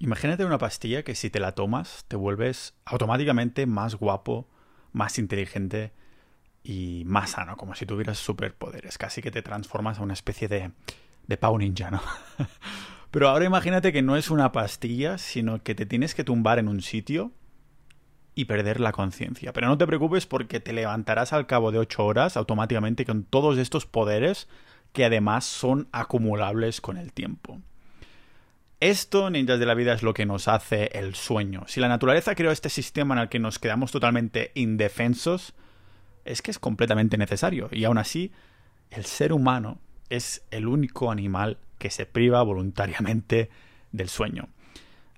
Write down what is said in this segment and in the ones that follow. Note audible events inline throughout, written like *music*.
Imagínate una pastilla que si te la tomas te vuelves automáticamente más guapo, más inteligente y más sano, como si tuvieras superpoderes. Casi que te transformas a una especie de, de Pau Ninja, ¿no? *laughs* Pero ahora imagínate que no es una pastilla, sino que te tienes que tumbar en un sitio y perder la conciencia. Pero no te preocupes porque te levantarás al cabo de ocho horas automáticamente con todos estos poderes que además son acumulables con el tiempo. Esto, ninjas de la vida, es lo que nos hace el sueño. Si la naturaleza creó este sistema en el que nos quedamos totalmente indefensos, es que es completamente necesario. Y aún así, el ser humano es el único animal que se priva voluntariamente del sueño.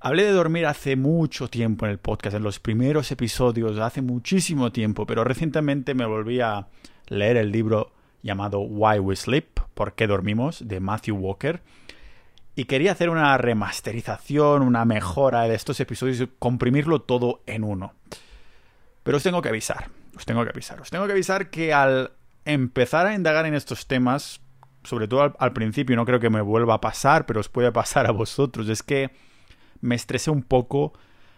Hablé de dormir hace mucho tiempo en el podcast, en los primeros episodios, hace muchísimo tiempo, pero recientemente me volví a leer el libro llamado Why We Sleep, ¿Por qué dormimos? de Matthew Walker y quería hacer una remasterización, una mejora de estos episodios y comprimirlo todo en uno. Pero os tengo que avisar, os tengo que avisar, os tengo que avisar que al empezar a indagar en estos temas, sobre todo al, principio, no creo que me vuelva a pasar, pero os puede pasar a vosotros, es que me estresé un poco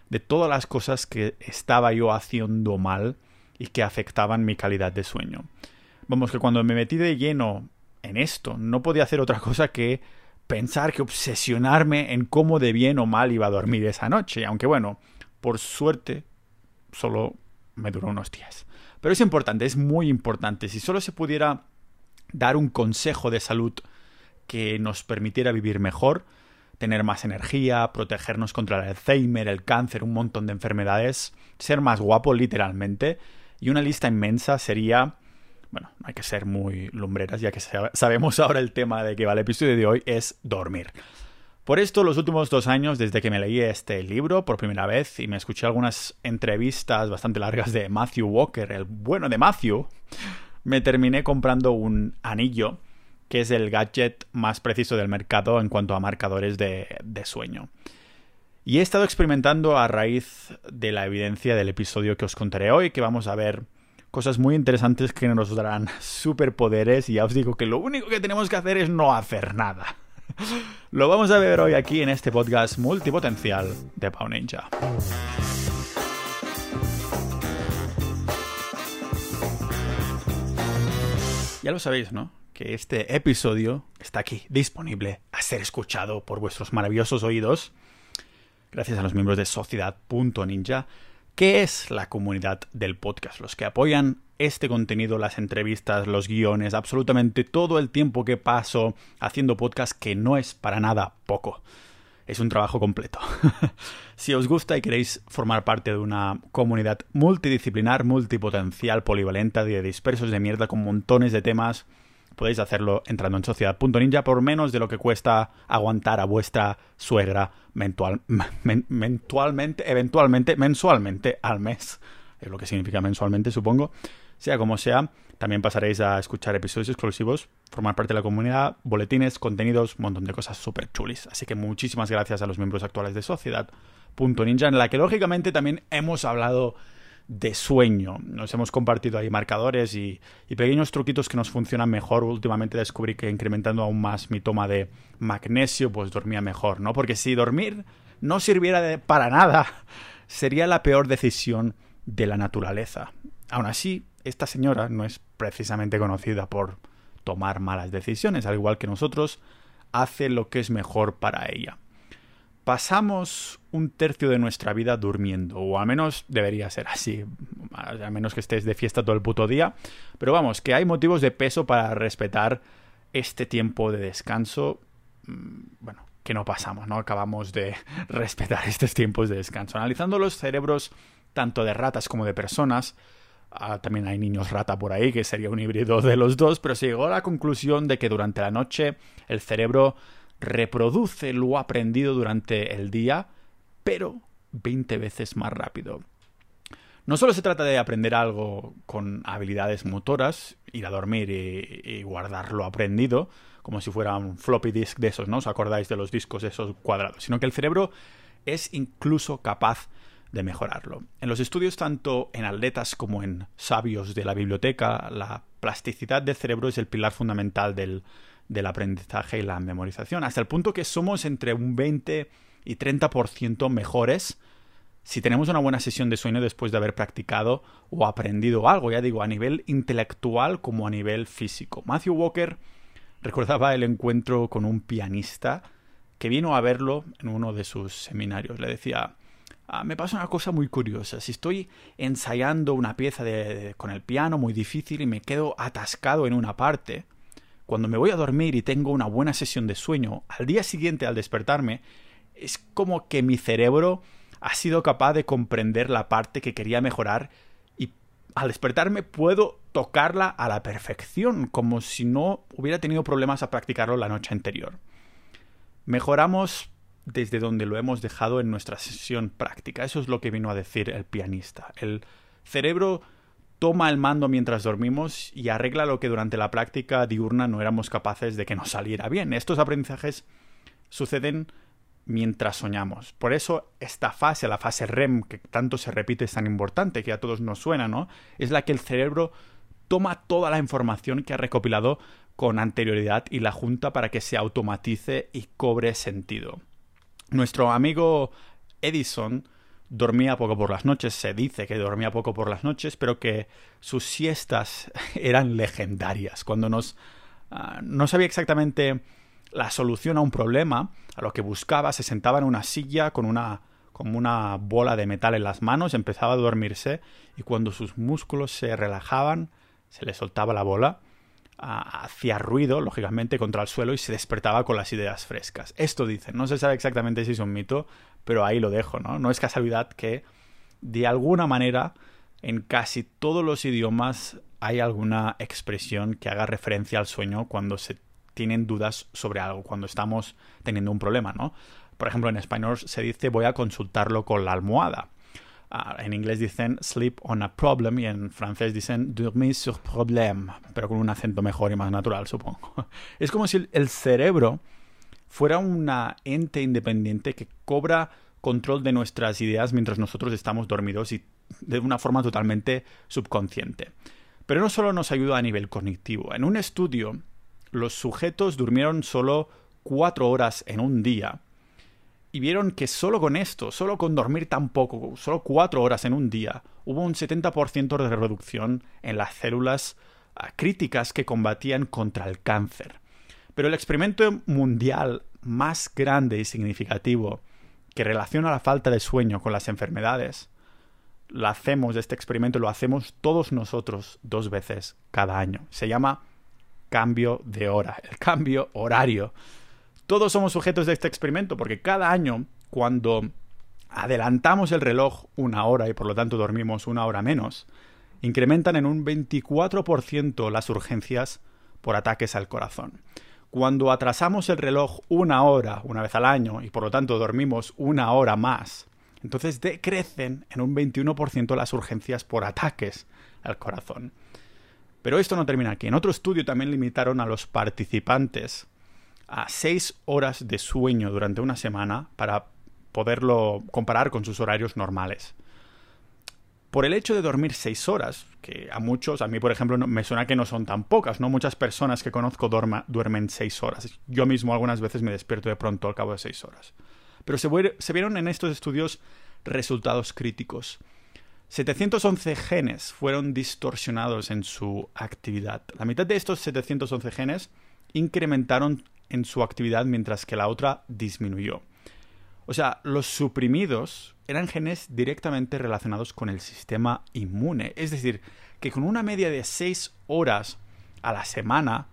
de todas las cosas que estaba yo haciendo mal y que afectaban mi calidad de sueño. Vamos, que cuando me metí de lleno en esto, no podía hacer otra cosa que pensar que obsesionarme en cómo de bien o mal iba a dormir esa noche, aunque bueno, por suerte solo me duró unos días. Pero es importante, es muy importante. Si solo se pudiera dar un consejo de salud que nos permitiera vivir mejor, tener más energía, protegernos contra el Alzheimer, el cáncer, un montón de enfermedades, ser más guapo literalmente, y una lista inmensa sería bueno, no hay que ser muy lumbreras, ya que sabemos ahora el tema de que va el episodio de hoy es dormir. Por esto, los últimos dos años, desde que me leí este libro por primera vez y me escuché algunas entrevistas bastante largas de Matthew Walker, el bueno de Matthew, me terminé comprando un anillo, que es el gadget más preciso del mercado en cuanto a marcadores de, de sueño. Y he estado experimentando a raíz de la evidencia del episodio que os contaré hoy, que vamos a ver cosas muy interesantes que nos darán *laughs* superpoderes y ya os digo que lo único que tenemos que hacer es no hacer nada. *laughs* Lo vamos a ver hoy aquí en este podcast multipotencial de Pau Ninja. Ya lo sabéis, ¿no? Que este episodio está aquí, disponible a ser escuchado por vuestros maravillosos oídos, gracias a los miembros de Sociedad.ninja ¿Qué es la comunidad del podcast? Los que apoyan este contenido, las entrevistas, los guiones, absolutamente todo el tiempo que paso haciendo podcast que no es para nada poco. Es un trabajo completo. *laughs* si os gusta y queréis formar parte de una comunidad multidisciplinar, multipotencial, polivalente, de dispersos de mierda con montones de temas, podéis hacerlo entrando en sociedad.ninja por menos de lo que cuesta aguantar a vuestra suegra mensual, mensualmente, eventualmente, mensualmente al mes. Es lo que significa mensualmente, supongo. Sea como sea, también pasaréis a escuchar episodios exclusivos, formar parte de la comunidad, boletines, contenidos, un montón de cosas súper chulis. Así que muchísimas gracias a los miembros actuales de Sociedad.ninja, en la que lógicamente también hemos hablado de sueño. Nos hemos compartido ahí marcadores y, pequeños truquitos que nos funcionan mejor. Últimamente descubrí que incrementando aún más mi toma de magnesio, pues dormía mejor, ¿no? Porque si dormir no sirviera para nada, *laughs* sería la peor decisión de la naturaleza. Aún así, esta señora no es precisamente conocida por tomar malas decisiones, al igual que nosotros, hace lo que es mejor para ella pasamos un tercio de nuestra vida durmiendo, o al menos debería ser así, a menos que estés de fiesta todo el puto día, pero vamos, que hay motivos de peso para respetar este tiempo de descanso, mm, bueno, que no pasamos, ¿no? Acabamos de *laughs* respetar estos tiempos de descanso. Analizando los cerebros tanto de ratas como de personas, ah, también hay niños rata por ahí, que sería un híbrido de los dos, pero se llegó a la conclusión de que durante la noche el cerebro reproduce lo aprendido durante el día, pero 20 veces más rápido. No solo se trata de aprender algo con habilidades motoras, ir a dormir y, guardar lo aprendido, como si fuera un floppy disk de esos, ¿no? ¿Os acordáis de los discos esos cuadrados? Sino que el cerebro es incluso capaz de mejorarlo. En los estudios tanto en atletas como en sabios de la biblioteca, la plasticidad del cerebro es el pilar fundamental del, del aprendizaje y la memorización, hasta el punto que somos entre un 20 y 30% mejores si tenemos una buena sesión de sueño después de haber practicado o aprendido algo, ya digo, a nivel intelectual como a nivel físico. Matthew Walker recordaba el encuentro con un pianista que vino a verlo en uno de sus seminarios. Le decía, ah, me pasa una cosa muy curiosa, si estoy ensayando una pieza con el piano muy difícil y me quedo atascado en una parte, cuando me voy a dormir y tengo una buena sesión de sueño, al día siguiente al despertarme, es como que mi cerebro ha sido capaz de comprender la parte que quería mejorar y al despertarme puedo tocarla a la perfección, como si no hubiera tenido problemas a practicarlo la noche anterior. Mejoramos desde donde lo hemos dejado en nuestra sesión práctica. Eso es lo que vino a decir el pianista. El cerebro toma el mando mientras dormimos y arregla lo que durante la práctica diurna no éramos capaces de que nos saliera bien. Estos aprendizajes suceden mientras soñamos. Por eso esta fase, la fase REM, que tanto se repite, es tan importante, que a todos nos suena, ¿no? Es la que el cerebro toma toda la información que ha recopilado con anterioridad y la junta para que se automatice y cobre sentido. Nuestro amigo Edison dormía poco por las noches, se dice que dormía poco por las noches, pero que sus siestas *laughs* eran legendarias. Cuando nos ah, no sabía exactamente la solución a un problema, a lo que buscaba, se sentaba en una silla con una, como una bola de metal en las manos, empezaba a dormirse y cuando sus músculos se relajaban, se le soltaba la bola, hacía ruido, lógicamente, contra el suelo y se despertaba con las ideas frescas. Esto dicen, no se sabe exactamente si es un mito, pero ahí lo dejo, ¿no? No es casualidad que, de alguna manera, en casi todos los idiomas hay alguna expresión que haga referencia al sueño cuando se tienen dudas sobre algo, cuando estamos teniendo un problema, ¿no? Por ejemplo, en español se dice voy a consultarlo con la almohada. Ah, en inglés dicen sleep on a problem y en francés dicen dormir sur problème, pero con un acento mejor y más natural, supongo. *laughs* Es como si el cerebro fuera una ente independiente que cobra control de nuestras ideas mientras nosotros estamos dormidos y de una forma totalmente subconsciente. Pero no solo nos ayuda a nivel cognitivo. En un estudio los sujetos durmieron solo cuatro horas en un día y vieron que solo con esto, solo con dormir tan poco, solo cuatro horas en un día, hubo un 70% de reducción en las células ah, críticas que combatían contra el cáncer. Pero el experimento mundial más grande y significativo que relaciona la falta de sueño con las enfermedades, lo hacemos, este experimento lo hacemos todos nosotros dos veces cada año. Se llama cambio de hora, el cambio horario. Todos somos sujetos de este experimento porque cada año, cuando adelantamos el reloj una hora y por lo tanto dormimos una hora menos, incrementan en un 24% las urgencias por ataques al corazón. Cuando atrasamos el reloj una hora una vez al año y por lo tanto dormimos una hora más, entonces decrecen en un 21% las urgencias por ataques al corazón. Pero esto no termina aquí. En otro estudio también limitaron a los participantes a seis horas de sueño durante una semana para poderlo comparar con sus horarios normales. Por el hecho de dormir seis horas, que a muchos, a mí por ejemplo, me suena que no son tan pocas, ¿no? Muchas personas que conozco duermen seis horas. Yo mismo algunas veces me despierto de pronto al cabo de seis horas. Pero se vieron en estos estudios resultados críticos. 711 genes fueron distorsionados en su actividad. La mitad de estos 711 genes incrementaron en su actividad mientras que la otra disminuyó. O sea, los suprimidos eran genes directamente relacionados con el sistema inmune. Es decir, que con una media de 6 horas a la semana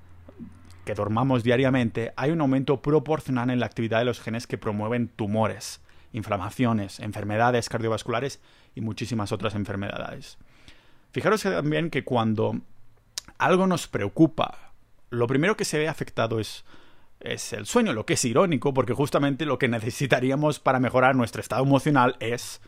que dormamos diariamente, hay un aumento proporcional en la actividad de los genes que promueven tumores, inflamaciones, enfermedades cardiovasculares y muchísimas otras enfermedades. Fijaros también que cuando algo nos preocupa, lo primero que se ve afectado es, es el sueño, lo que es irónico, porque justamente lo que necesitaríamos para mejorar nuestro estado emocional es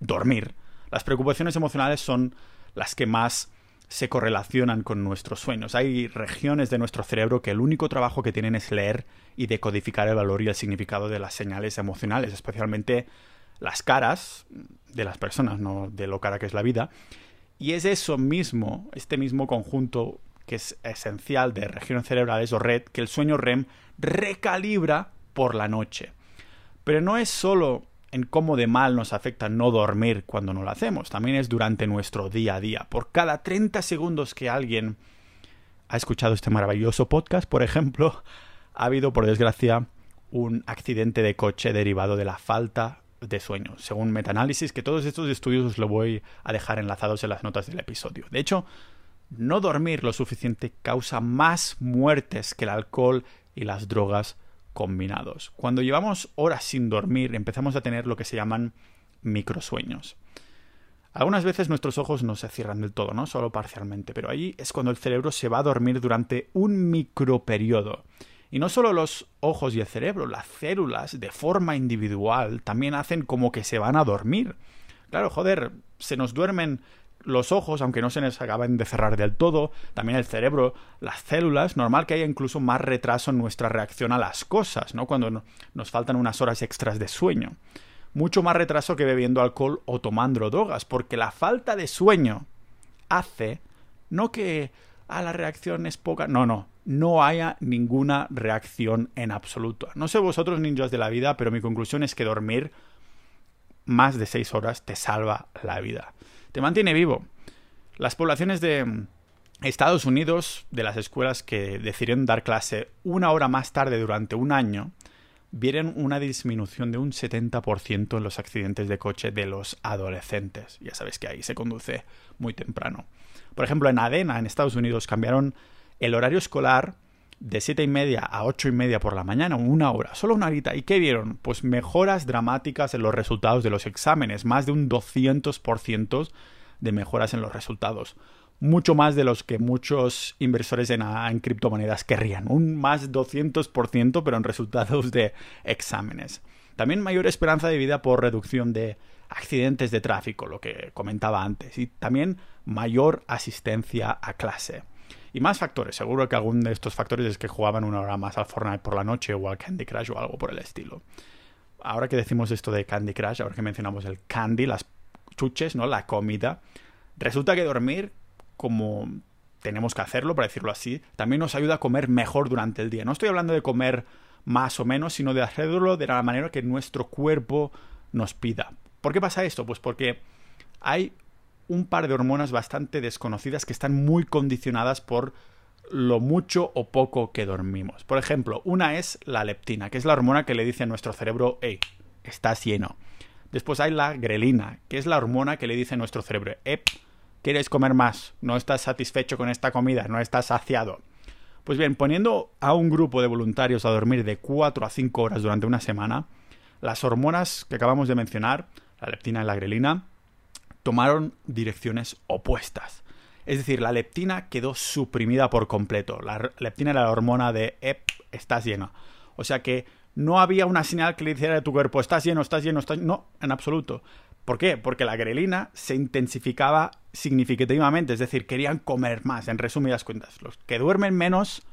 dormir. Las preocupaciones emocionales son las que más se correlacionan con nuestros sueños. Hay regiones de nuestro cerebro que el único trabajo que tienen es leer y decodificar el valor y el significado de las señales emocionales, especialmente las caras de las personas, no de lo cara que es la vida. Y es eso mismo, este mismo conjunto que es esencial de regiones cerebrales o red, que el sueño REM recalibra por la noche. Pero no es solo en cómo de mal nos afecta no dormir cuando no lo hacemos, también es durante nuestro día a día. Por cada 30 segundos que alguien ha escuchado este maravilloso podcast, por ejemplo, ha habido, por desgracia, un accidente de coche derivado de la falta de sueño, según metaanálisis, que todos estos estudios os lo voy a dejar enlazados en las notas del episodio. De hecho, no dormir lo suficiente causa más muertes que el alcohol y las drogas combinados. Cuando llevamos horas sin dormir, empezamos a tener lo que se llaman microsueños. Algunas veces nuestros ojos no se cierran del todo, ¿no? Solo parcialmente, pero ahí es cuando el cerebro se va a dormir durante un microperiodo. Y no solo los ojos y el cerebro, las células de forma individual también hacen como que se van a dormir. Claro, joder, se nos duermen los ojos, aunque no se nos acaben de cerrar del todo, también el cerebro, las células, normal que haya incluso más retraso en nuestra reacción a las cosas, ¿no? Cuando nos faltan unas horas extras de sueño. Mucho más retraso que bebiendo alcohol o tomando drogas, porque la falta de sueño hace no que a ah, la reacción es poca, no, no, no haya ninguna reacción en absoluto. No sé vosotros ninjas de la vida, pero mi conclusión es que dormir más de seis horas te salva la vida te mantiene vivo. Las poblaciones de Estados Unidos, de las escuelas que decidieron dar clase una hora más tarde durante un año, vieron una disminución de un 70% en los accidentes de coche de los adolescentes. Ya sabes que ahí se conduce muy temprano. Por ejemplo, en Adena, en Estados Unidos, cambiaron el horario escolar de siete y media a ocho y media por la mañana, una hora, solo una horita. ¿Y qué vieron? Pues mejoras dramáticas en los resultados de los exámenes, más de un 200% de mejoras en los resultados. Mucho más de los que muchos inversores en, en criptomonedas querrían. Un más 200%, pero en resultados de exámenes. También mayor esperanza de vida por reducción de accidentes de tráfico, lo que comentaba antes. Y también mayor asistencia a clase. Y más factores. Seguro que algún de estos factores es que jugaban una hora más al Fortnite por la noche o al Candy Crush o algo por el estilo. Ahora que decimos esto de Candy Crush, ahora que mencionamos el candy, las chuches, ¿no? La comida. Resulta que dormir, como tenemos que hacerlo, para decirlo así, también nos ayuda a comer mejor durante el día. No estoy hablando de comer más o menos, sino de hacerlo de la manera que nuestro cuerpo nos pida. ¿Por qué pasa esto? Pues porque hay un par de hormonas bastante desconocidas que están muy condicionadas por lo mucho o poco que dormimos. Por ejemplo, una es la leptina, que es la hormona que le dice a nuestro cerebro, hey, estás lleno. Después hay la grelina, que es la hormona que le dice a nuestro cerebro, ep, quieres comer más, no estás satisfecho con esta comida, no estás saciado. Pues bien, poniendo a un grupo de voluntarios a dormir de 4 a 5 horas durante una semana, las hormonas que acabamos de mencionar, la leptina y la grelina, tomaron direcciones opuestas. Es decir, la leptina quedó suprimida por completo. La leptina era la hormona de estás lleno. O sea que no había una señal que le dijera a tu cuerpo, estás lleno, estás lleno, estás No, en absoluto. ¿Por qué? Porque la grelina se intensificaba significativamente, es decir, querían comer más, en resumidas cuentas. Los que duermen menos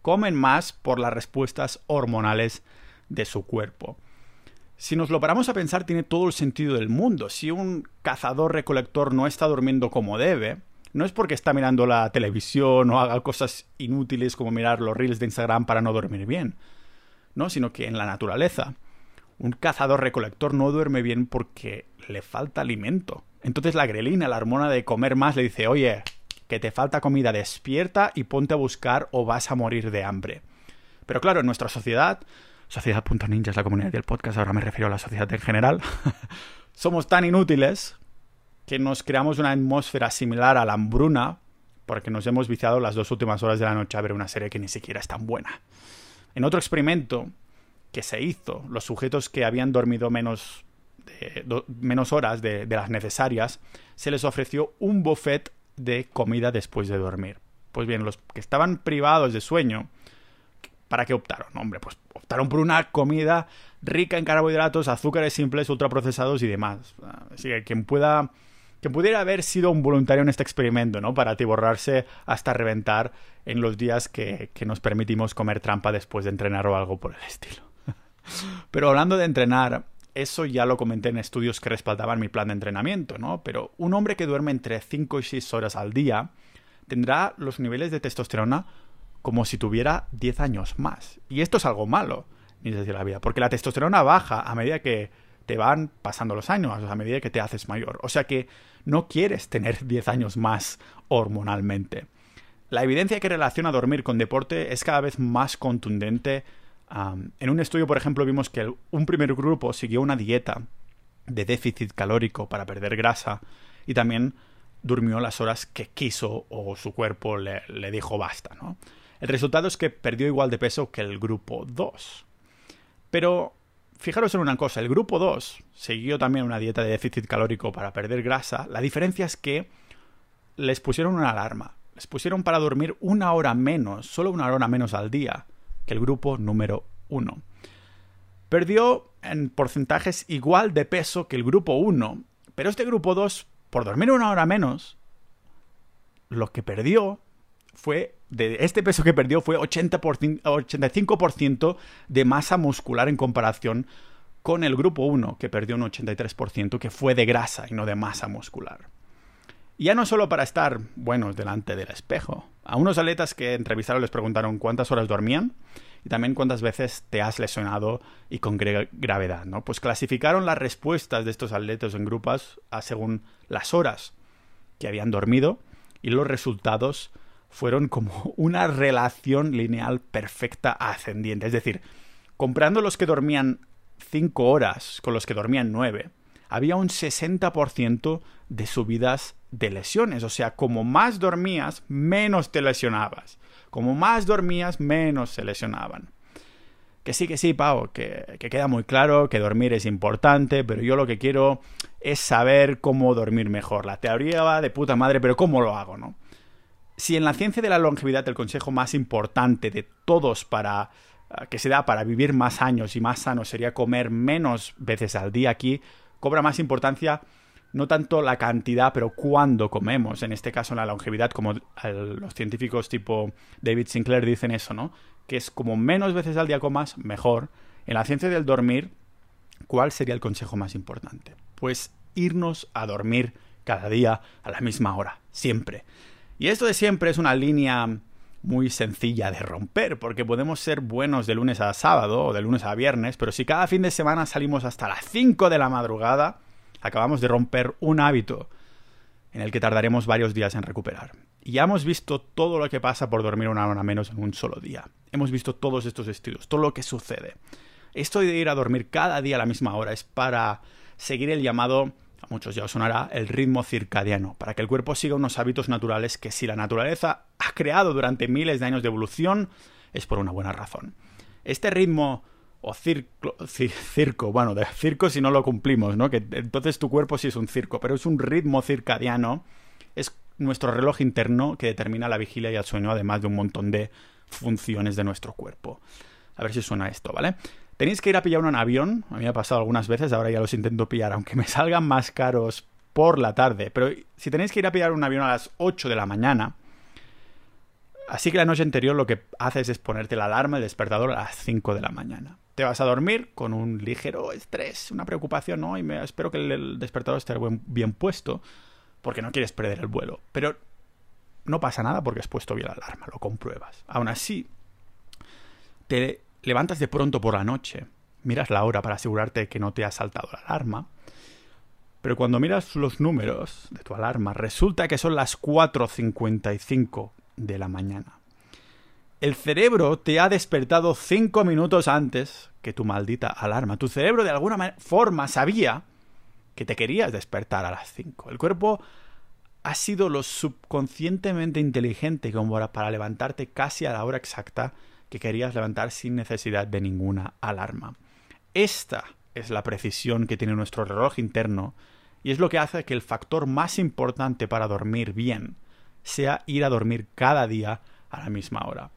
comen más por las respuestas hormonales de su cuerpo. Si nos lo paramos a pensar, tiene todo el sentido del mundo. Si un cazador-recolector no está durmiendo como debe, no es porque está mirando la televisión o haga cosas inútiles como mirar los reels de Instagram para no dormir bien. No, sino que en la naturaleza, un cazador-recolector no duerme bien porque le falta alimento. Entonces la grelina, la hormona de comer más, le dice, oye, que te falta comida, despierta y ponte a buscar o vas a morir de hambre. Pero claro, en nuestra sociedad Sociedad.ninja es la comunidad del podcast, ahora me refiero a la sociedad en general. *laughs* Somos tan inútiles que nos creamos una atmósfera similar a la hambruna porque nos hemos viciado las dos últimas horas de la noche a ver una serie que ni siquiera es tan buena. En otro experimento que se hizo, los sujetos que habían dormido menos, menos horas de, de las necesarias, se les ofreció un buffet de comida después de dormir. Pues bien, los que estaban privados de sueño ¿Para qué optaron? Hombre, pues optaron por una comida rica en carbohidratos, azúcares simples, ultraprocesados y demás. Así que quien pueda que pudiera haber sido un voluntario en este experimento, ¿no? Para atiborrarse hasta reventar en los días que, que, nos permitimos comer trampa después de entrenar o algo por el estilo. *laughs* Pero hablando de entrenar, eso ya lo comenté en estudios que respaldaban mi plan de entrenamiento, ¿no? Pero un hombre que duerme entre 5 y 6 horas al día tendrá los niveles de testosterona como si tuviera 10 años más. Y esto es algo malo. ni de la vida. Porque la testosterona baja a medida que te van pasando los años, a medida que te haces mayor. O sea que no quieres tener *laughs* 10 años más hormonalmente. La evidencia que relaciona dormir con deporte es cada vez más contundente. en un estudio, por ejemplo, vimos que un primer grupo siguió una dieta de déficit calórico para perder grasa y también durmió las horas que quiso o su cuerpo le, le dijo basta, ¿no? El resultado es que perdió igual de peso que el grupo 2. Pero fijaros en una cosa, el grupo 2 siguió también una dieta de déficit calórico para perder grasa. La diferencia es que les pusieron una alarma. Les pusieron para dormir una hora menos, solo una hora menos al día, que el grupo número 1. Perdió en porcentajes igual de peso que el grupo 1, pero este grupo 2, por dormir una hora menos, lo que perdió fue, de este peso que perdió fue 80 85% de masa muscular en comparación con el grupo 1, que perdió un 83%, que fue de grasa y no de masa muscular. Ya no solo para estar buenos delante del espejo. A unos atletas que entrevistaron les preguntaron cuántas horas dormían y también cuántas veces te has lesionado y con gravedad, ¿no? Pues clasificaron las respuestas de estos atletas en grupos a según las horas que habían dormido y los resultados fueron como *laughs* una relación lineal perfecta ascendiente. Es decir, comprando los que dormían 5 horas con los que dormían 9, había un 60% de subidas de lesiones. O sea, como más dormías, menos te lesionabas. Como más dormías, menos se lesionaban. Que sí, que sí, Pau, que, que, queda muy claro que dormir es importante, pero yo lo que quiero es saber cómo dormir mejor. La teoría va de puta madre, pero ¿cómo lo hago, no? Si en la ciencia de la longevidad el consejo más importante de todos para ah, que se da para vivir más años y más sano sería comer menos veces al día aquí, cobra más importancia no tanto la cantidad, pero cuándo comemos. En este caso, en la longevidad, como los científicos tipo David Sinclair dicen eso, ¿no? Que es como menos veces al día comas, mejor. En la ciencia del dormir, ¿cuál sería el consejo más importante? Pues irnos a dormir cada día a la misma hora, siempre. Y esto de siempre es una línea muy sencilla de romper, porque podemos ser buenos de lunes a sábado o de lunes a viernes, pero si cada fin de semana salimos hasta las 5 de la madrugada, acabamos de romper un hábito en el que tardaremos varios días en recuperar. Y ya hemos visto todo lo que pasa por dormir una hora menos en un solo día. Hemos visto todos estos estudios, todo lo que sucede. Esto de ir a dormir cada día a la misma hora es para seguir el llamado a muchos ya os sonará el ritmo circadiano, para que el cuerpo siga unos hábitos naturales que si la naturaleza ha creado durante miles de años de evolución, es por una buena razón. Este ritmo o circo, bueno, de circo si no lo cumplimos, ¿no? Que entonces tu cuerpo sí es un circo, pero es un ritmo circadiano, es nuestro reloj interno que determina la vigilia y el sueño, además de un montón de funciones de nuestro cuerpo. A ver si suena esto, ¿vale? Tenéis que ir a pillar un avión, a mí me ha pasado algunas veces, ahora ya los intento pillar, aunque me salgan más caros por la tarde, pero si tenéis que ir a pillar un avión a las 8 de la mañana, así que la noche anterior lo que haces es ponerte la alarma, el despertador a las 5 de la mañana. Te vas a dormir con un ligero estrés, una preocupación, ¿no? Y me, espero que el despertador esté bien puesto, porque no quieres perder el vuelo. Pero no pasa nada porque has puesto bien la alarma, lo compruebas. Aún así, te levantas de pronto por la noche, miras la hora para asegurarte que no te ha saltado la alarma, pero cuando miras los números de tu alarma, resulta que son las 4.55 de la mañana. El cerebro te ha despertado 5 minutos antes que tu maldita alarma. Tu cerebro de alguna forma sabía que te querías despertar a las 5. El cuerpo ha sido lo subconscientemente inteligente como para levantarte casi a la hora exacta que querías levantar sin necesidad de ninguna alarma. Esta es la precisión que tiene nuestro reloj interno y es lo que hace que el factor más importante para dormir bien sea ir a dormir cada día a la misma hora.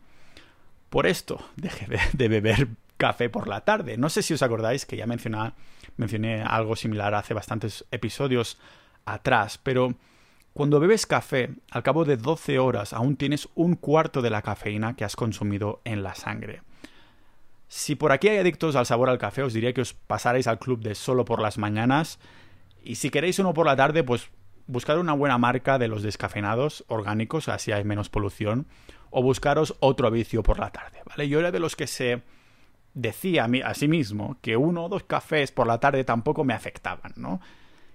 Por esto dejé de beber café por la tarde. No sé si os acordáis que ya mencioné, mencioné algo similar hace bastantes episodios atrás, pero cuando bebes café, al cabo de 12 horas aún tienes un cuarto de la cafeína que has consumido en la sangre. Si por aquí hay adictos al sabor al café, os diría que os pasarais al club de solo por las mañanas. Y si queréis uno por la tarde, pues buscad una buena marca de los descafeinados orgánicos, así hay menos polución. O buscaros otro vicio por la tarde, ¿vale? Yo era de los que se decía a, sí mismo que uno o dos cafés por la tarde tampoco me afectaban, ¿no?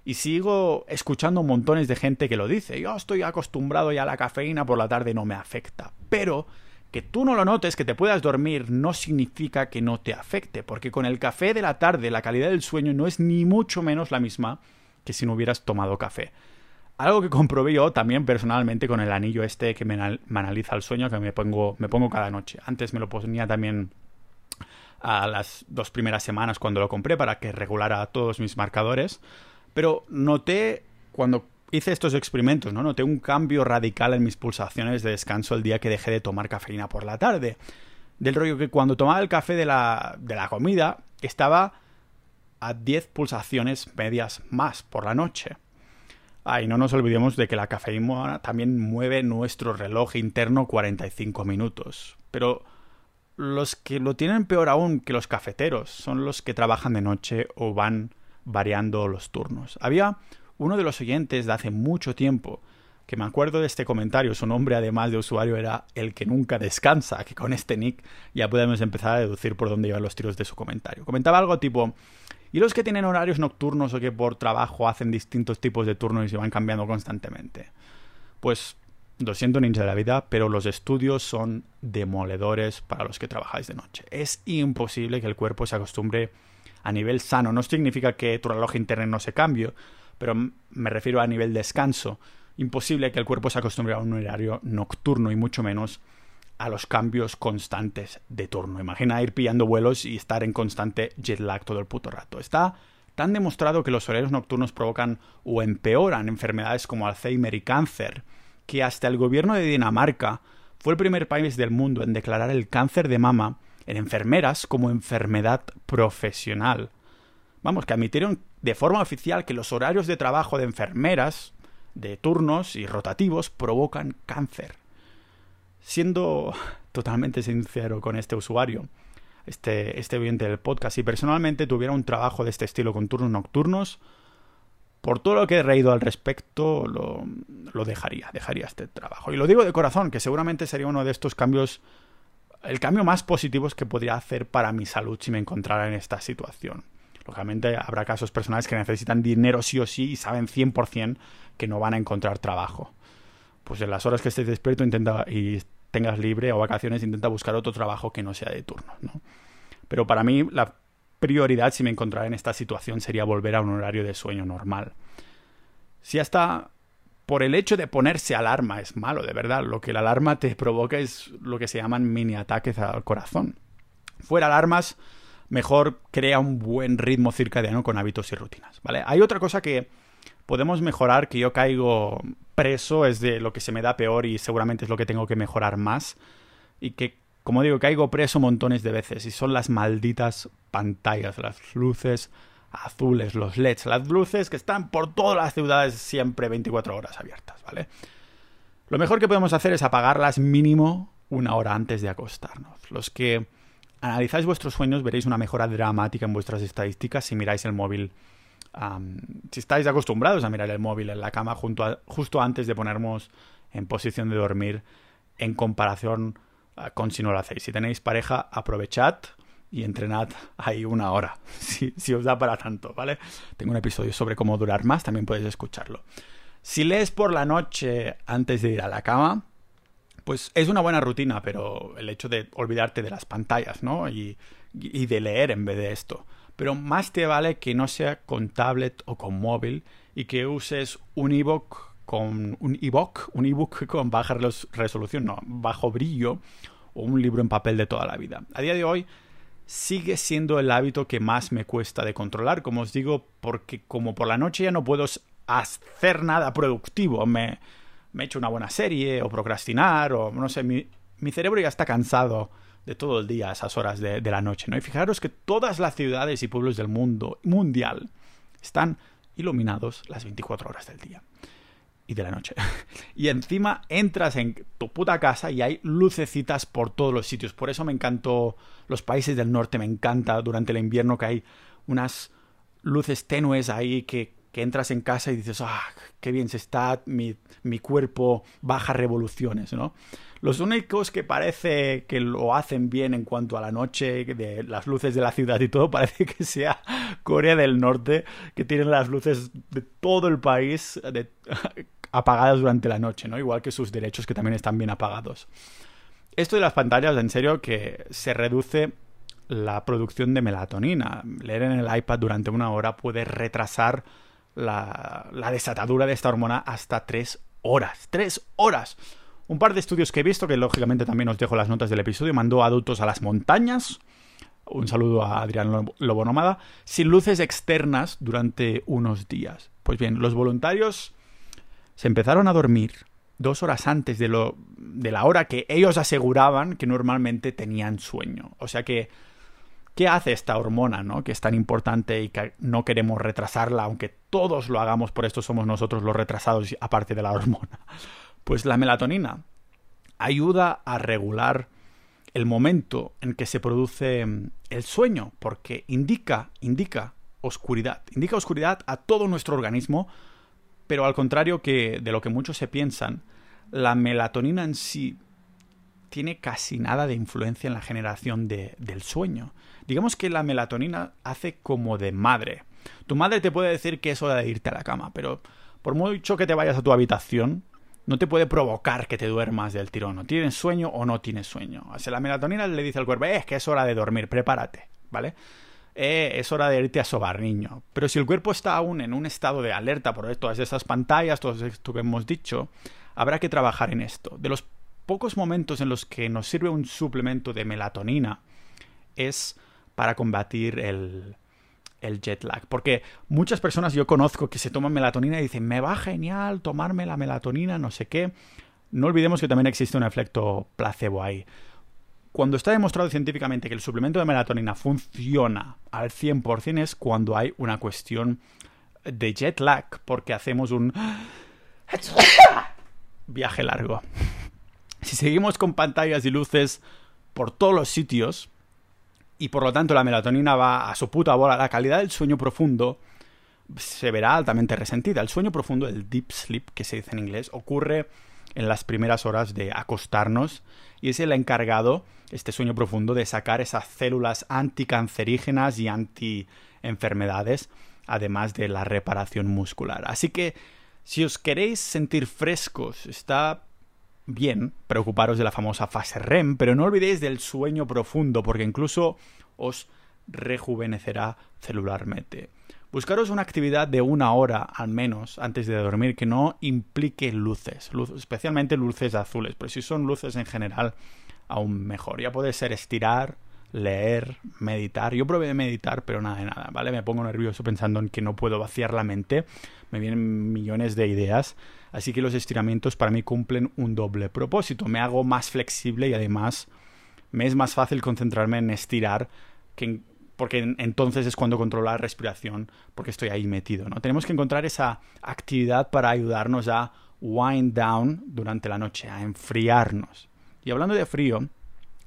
Y sigo escuchando montones de gente que lo dice. Yo estoy acostumbrado ya a la cafeína por la tarde no me afecta. Pero que tú no lo notes, que te puedas dormir, no significa que no te afecte, porque con el café de la tarde la calidad del sueño no es ni mucho menos la misma que si no hubieras tomado café. Algo que *laughs* comprobé yo también personalmente con el anillo este que me, analiza el sueño que me pongo, me pongo cada noche. Antes me lo ponía también a las dos primeras semanas cuando lo compré para que regulara todos mis marcadores. Pero noté cuando hice estos experimentos, ¿no? Noté un cambio radical en mis pulsaciones de descanso el día que dejé de tomar cafeína por la tarde. Del rollo que cuando tomaba el café de la, de la comida estaba a 10 pulsaciones medias más por la noche. Ah, y no nos olvidemos de que la cafeína también mueve nuestro reloj interno 45 minutos. Pero los que lo tienen peor aún que los cafeteros son los que trabajan de noche o van variando los turnos. Había uno de los oyentes de hace mucho tiempo que me acuerdo de este comentario, su nombre además de usuario era el que nunca descansa, que con este nick ya podemos empezar a deducir por dónde iban los tiros de su comentario. Comentaba algo tipo, y los que tienen horarios nocturnos o que por trabajo hacen distintos tipos de turnos y se van cambiando constantemente. Pues lo siento ninja de la vida, pero los estudios son demoledores para los que trabajáis de noche. Es imposible que el cuerpo se acostumbre a nivel sano. No significa que tu reloj interno no se cambie, pero me refiero a nivel descanso. Imposible que el cuerpo se acostumbre a un horario nocturno y mucho menos a los cambios constantes de turno. Imagina ir pillando vuelos y estar en constante jet lag todo el puto rato. Está tan demostrado que los horarios nocturnos provocan o empeoran enfermedades como Alzheimer y cáncer, que hasta el gobierno de Dinamarca fue el primer país del mundo en declarar el cáncer de mama en enfermeras como enfermedad profesional. Vamos, que admitieron de forma oficial que los horarios de trabajo de enfermeras, de turnos y rotativos, provocan cáncer siendo totalmente sincero con este usuario, este, este oyente del podcast, si personalmente tuviera un trabajo de este estilo con turnos nocturnos, por todo lo que he reído al respecto, lo, lo, dejaría, dejaría este trabajo. Y lo digo de corazón, que seguramente sería uno de estos cambios, el cambio más positivo que podría hacer para mi salud si me encontrara en esta situación. Lógicamente habrá casos personales que necesitan dinero sí o sí y saben 100% que no van a encontrar trabajo. Pues en las horas que estés despierto intenta y tengas libre o vacaciones, intenta buscar otro trabajo que no sea de turno, ¿no? Pero para mí la prioridad si me encontrara en esta situación sería volver a un horario de sueño normal. Si hasta por el hecho de ponerse alarma es malo, de verdad, lo que la alarma te provoca es lo que se llaman mini ataques al corazón. Fuera alarmas, mejor crea un buen ritmo circadiano con hábitos y rutinas, ¿vale? Hay otra cosa que podemos mejorar, que yo caigo preso, es de lo que se me da peor y seguramente es lo que tengo que mejorar más. Y que, como digo, caigo preso montones de veces y son las malditas pantallas, las luces azules, los LEDs, las luces que están por todas las ciudades siempre 24 horas abiertas, ¿vale? Lo mejor que podemos hacer es apagarlas mínimo una hora antes de acostarnos. Los que analizáis vuestros sueños veréis una mejora dramática en vuestras estadísticas si miráis el móvil si estáis acostumbrados a mirar el móvil en la cama justo antes de ponernos en posición de dormir en comparación ah, con si no lo hacéis. Si tenéis pareja, aprovechad y entrenad ahí una hora, *laughs* si, si, os da para tanto, ¿vale? Tengo un episodio sobre cómo durar más, también podéis escucharlo. Si lees por la noche antes de ir a la cama, pues es una buena rutina, pero el hecho de olvidarte de las pantallas, ¿no? Y, y de leer en vez de esto pero más te vale que no sea con tablet o con móvil y que uses un ebook con un ebook, un ebook con baja resolución, no, bajo brillo o un libro en papel de toda la vida. A día de hoy sigue siendo el hábito que más me cuesta de controlar, como os digo, porque como por la noche ya no puedo hacer nada productivo, me, me echo una buena serie o procrastinar o no sé, mi, cerebro ya está cansado de todo el día a esas horas de, la noche, ¿no? Y fijaros que todas las ciudades y pueblos del mundo mundial están iluminados las 24 horas del día y de la noche. *laughs* y encima entras en tu puta casa y hay lucecitas por todos los sitios. Por eso me encantó los países del norte, me encanta durante el invierno que hay unas luces tenues ahí que, que entras en casa y dices, ah, qué bien se está, mi, mi cuerpo baja revoluciones, ¿no? Los únicos que parece que lo hacen bien en cuanto a la noche, de las luces de la ciudad y todo, *laughs* parece que sea Corea del Norte, que tienen las luces de todo el país *laughs* apagadas durante la noche, ¿no? Igual que sus derechos que también están bien apagados. Esto de las pantallas, en serio, que se reduce la producción de melatonina. Leer en el iPad durante una hora puede retrasar la, desatadura de esta hormona hasta tres horas. ¡Tres horas! Un par de estudios que he visto, que lógicamente también os dejo las notas del episodio, mandó a adultos a las montañas. Un saludo a Adrián Lobonomada. Sin luces externas durante unos días. Pues bien, los voluntarios se empezaron a dormir dos horas antes de, lo, de la hora que ellos aseguraban que normalmente tenían sueño. O sea que ¿Qué hace esta hormona, ¿no? que es tan importante y que no queremos retrasarla, aunque todos lo hagamos, por esto somos nosotros los retrasados, *laughs* aparte de la hormona? Pues la melatonina ayuda a regular el momento en que se produce mm, el sueño, porque indica, indica oscuridad, indica oscuridad a todo nuestro organismo, pero al contrario que de lo que muchos se piensan, la melatonina en sí tiene casi nada de influencia en la generación de, del sueño. Digamos que la melatonina hace como de madre. Tu madre te puede decir que es hora de irte a la cama, pero por mucho que te vayas a tu habitación, no te puede provocar que te duermas del tirón. ¿No tienes sueño o no tienes sueño? O la melatonina le dice al cuerpo, eh, es que es hora de dormir, prepárate, ¿vale? Eh, es hora de irte a sobar, niño. Pero si el cuerpo está aún en un estado de alerta por todas esas pantallas, todo esto que hemos dicho, habrá que trabajar en esto. De los pocos momentos en los que nos sirve un suplemento de melatonina es para combatir el, el jet lag. Porque muchas personas yo conozco que se toman melatonina y dicen, me va genial tomarme la melatonina, no sé qué. No olvidemos que también existe un efecto placebo ahí. Cuando está demostrado científicamente que el suplemento de melatonina funciona al 100% es cuando hay una cuestión de jet lag, porque hacemos un *coughs* viaje largo. Si seguimos con pantallas y luces por todos los sitios, y por lo tanto la melatonina va a su puta bola, la calidad del sueño profundo se verá altamente resentida. El sueño profundo, el deep sleep, que se dice en inglés, ocurre en las primeras horas de acostarnos y es el encargado, este sueño profundo, de sacar esas células anticancerígenas y antienfermedades, además de la reparación muscular. Así que, si os queréis sentir frescos, está bien preocuparos de la famosa fase REM, pero no olvidéis del sueño profundo, porque incluso os rejuvenecerá celularmente. Buscaros una actividad de una hora al menos antes de dormir que no implique luces, especialmente luces azules, pero si son luces en general, aún mejor. Ya puede ser estirar, leer, meditar. Yo probé de meditar, pero nada de nada, ¿vale? Me pongo nervioso pensando en que no puedo vaciar la mente, me vienen millones de ideas Así que los estiramientos para mí cumplen un doble propósito. Me hago más flexible y además me es más fácil concentrarme en estirar que porque entonces es cuando controlo la respiración porque estoy ahí metido. ¿no? Tenemos que encontrar esa actividad para ayudarnos a wind down durante la noche, a enfriarnos. Y hablando de frío,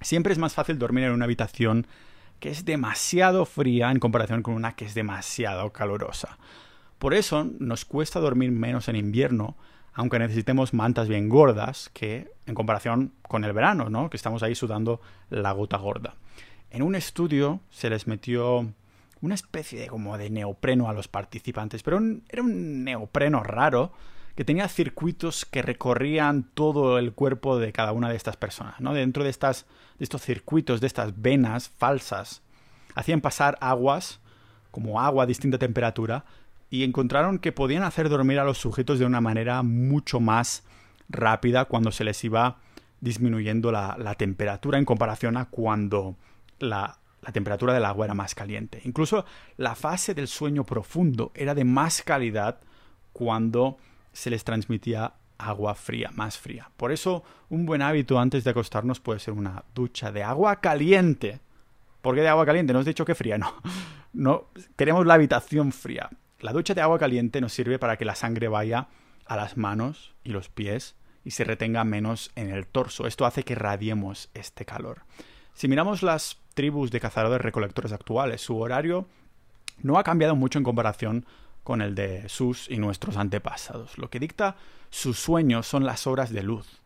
siempre es más fácil dormir en una habitación que es demasiado fría en comparación con una que es demasiado calurosa. Por eso nos cuesta dormir menos en invierno, aunque necesitemos mantas bien gordas, que en comparación con el verano, ¿no? Que estamos ahí sudando la gota gorda. En un estudio se les metió una especie de como de neopreno a los participantes, pero era un neopreno raro que tenía circuitos que recorrían todo el cuerpo de cada una de estas personas, ¿no? Dentro de estas de estos circuitos, de estas venas falsas, hacían pasar aguas como agua a distinta temperatura y encontraron que podían hacer dormir a los sujetos de una manera mucho más rápida cuando se les iba disminuyendo la, temperatura en comparación a cuando la, temperatura del agua era más caliente. Incluso la fase del sueño profundo era de más calidad cuando se les transmitía agua fría, más fría. Por eso un buen hábito antes de acostarnos puede ser una ducha de agua caliente. ¿Por qué de agua caliente? No os he dicho que fría, no. No, queremos la habitación fría. La ducha de agua caliente nos sirve para que la sangre vaya a las manos y los pies y se retenga menos en el torso. Esto hace que radiemos este calor. Si miramos las tribus de cazadores recolectores actuales, su horario no ha cambiado mucho en comparación con el de sus y nuestros antepasados. Lo que dicta su sueño son las horas de luz,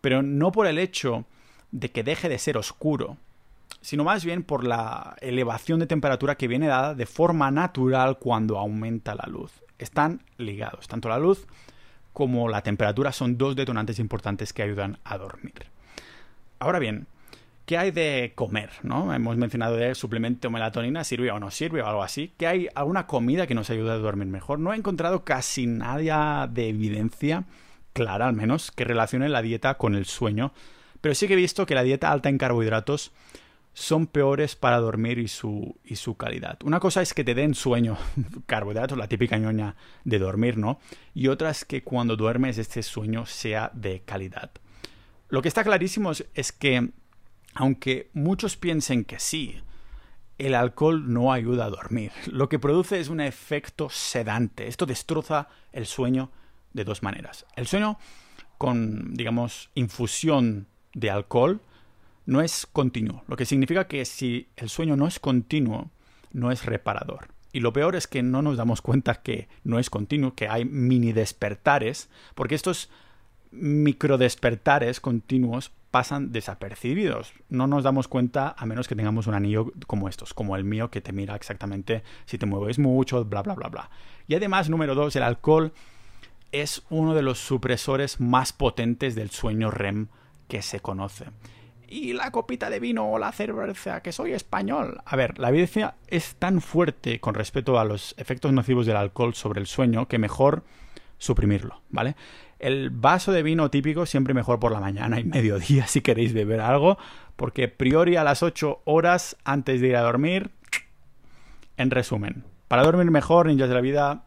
pero no por el hecho de que deje de ser oscuro, sino más bien por la elevación de temperatura que viene dada de forma natural cuando aumenta la luz. Están ligados, tanto la luz como la temperatura son dos detonantes importantes que ayudan a dormir. Ahora bien, ¿qué hay de comer? ¿no? Hemos mencionado el suplemento melatonina, ¿sirve o no sirve o algo así? ¿Qué hay alguna comida que nos ayude a dormir mejor? No he encontrado casi nada de evidencia clara, al menos, que relacione la dieta con el sueño, pero sí que he visto que la dieta alta en carbohidratos son peores para dormir y su, y su calidad. Una cosa es que te den sueño, *laughs* carbohidratos, la típica ñoña de dormir, ¿no? Y otra es que cuando duermes este sueño sea de calidad. Lo que está clarísimo es, que, aunque muchos piensen que sí, el alcohol no ayuda a dormir. Lo que produce es un efecto sedante. Esto destroza el sueño de dos maneras. El sueño con, digamos, infusión de alcohol, no es continuo, lo que significa que si el sueño no es continuo, no es reparador. Y lo peor es que no nos damos cuenta que no es continuo, que hay mini despertares, porque estos micro despertares continuos pasan desapercibidos. No nos damos cuenta a menos que tengamos un anillo como estos, como el mío, que te mira exactamente si te mueves mucho, bla, bla, bla, bla. Y además, número dos, el alcohol es uno de los supresores más potentes del sueño REM que se conoce y la copita de vino o la cerveza, que soy español. A ver, la evidencia es tan fuerte con respecto a los efectos nocivos del alcohol sobre el sueño que mejor suprimirlo, ¿vale? El vaso de vino típico siempre mejor por la mañana y mediodía *laughs* si queréis beber algo, porque priori a las 8 horas antes de ir a dormir, en resumen, para dormir mejor, ninjas de la vida,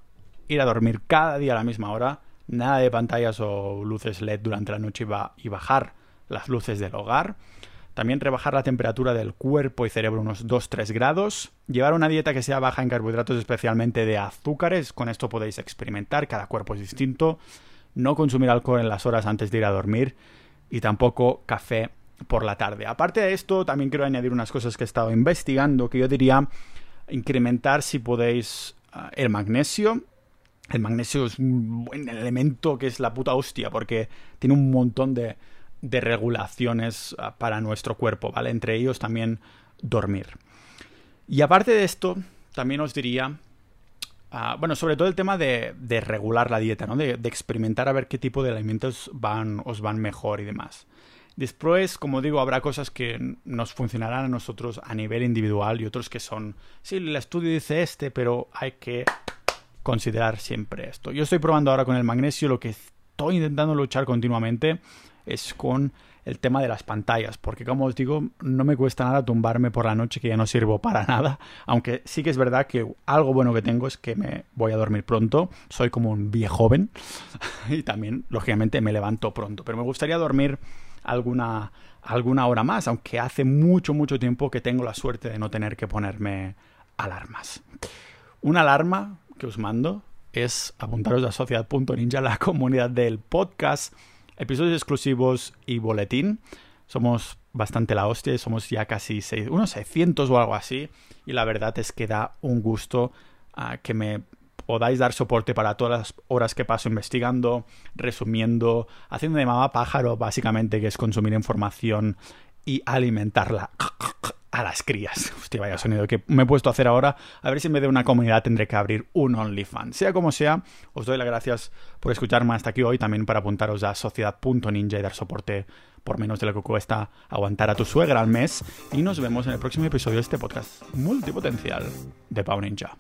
ir a dormir cada día a la misma hora, nada de pantallas o luces LED durante la noche y bajar las luces del hogar. También rebajar la temperatura del cuerpo y cerebro unos 2-3 grados. Llevar una dieta que sea baja en carbohidratos, especialmente de azúcares. Con esto podéis experimentar, cada cuerpo es distinto. No consumir alcohol en las horas antes de ir a dormir. Y tampoco café por la tarde. Aparte de esto, también quiero añadir unas cosas que he estado investigando, que yo diría incrementar si podéis ah, el magnesio. El magnesio es un buen elemento que es la puta hostia, porque tiene un montón de, de regulaciones ah, para nuestro cuerpo, ¿vale? Entre ellos también dormir. Y aparte de esto, también os diría, ah, bueno, sobre todo el tema de, regular la dieta, ¿no? De, experimentar a ver qué tipo de alimentos van, os van mejor y demás. Después, como digo, habrá cosas que nos funcionarán a nosotros a nivel individual y otros que son, sí, el estudio dice este, pero hay que considerar siempre esto. Yo estoy probando ahora con el magnesio, lo que estoy intentando luchar continuamente es con el tema de las pantallas, porque como os digo, no me cuesta nada tumbarme por la noche que ya no sirvo para *laughs* nada, aunque sí que es verdad que algo bueno que tengo es que me voy a dormir pronto, soy como un viejo joven *laughs* y también, lógicamente, me levanto pronto, pero me gustaría dormir alguna, alguna hora más, aunque hace mucho, mucho tiempo que tengo la suerte de no tener que ponerme alarmas. Una alarma que os mando es apuntaros a sociedad.ninja, la comunidad del podcast episodios exclusivos y boletín. Somos bastante la hostia somos ya casi unos 600 o algo así. Y la verdad es que da un gusto a que me podáis dar soporte para todas las horas que paso investigando, resumiendo, haciendo de mamá pájaro, básicamente, que es consumir información y alimentarla a las crías. Hostia, vaya sonido que me he puesto a hacer ahora. A ver si en vez de una comunidad tendré que abrir un OnlyFans. Sea como sea, os doy las gracias por escucharme hasta aquí hoy. También para apuntaros a sociedad.ninja y dar soporte por menos de lo que cuesta aguantar a tu suegra al mes. Y nos vemos en el próximo episodio de este podcast multipotencial de Pau Ninja.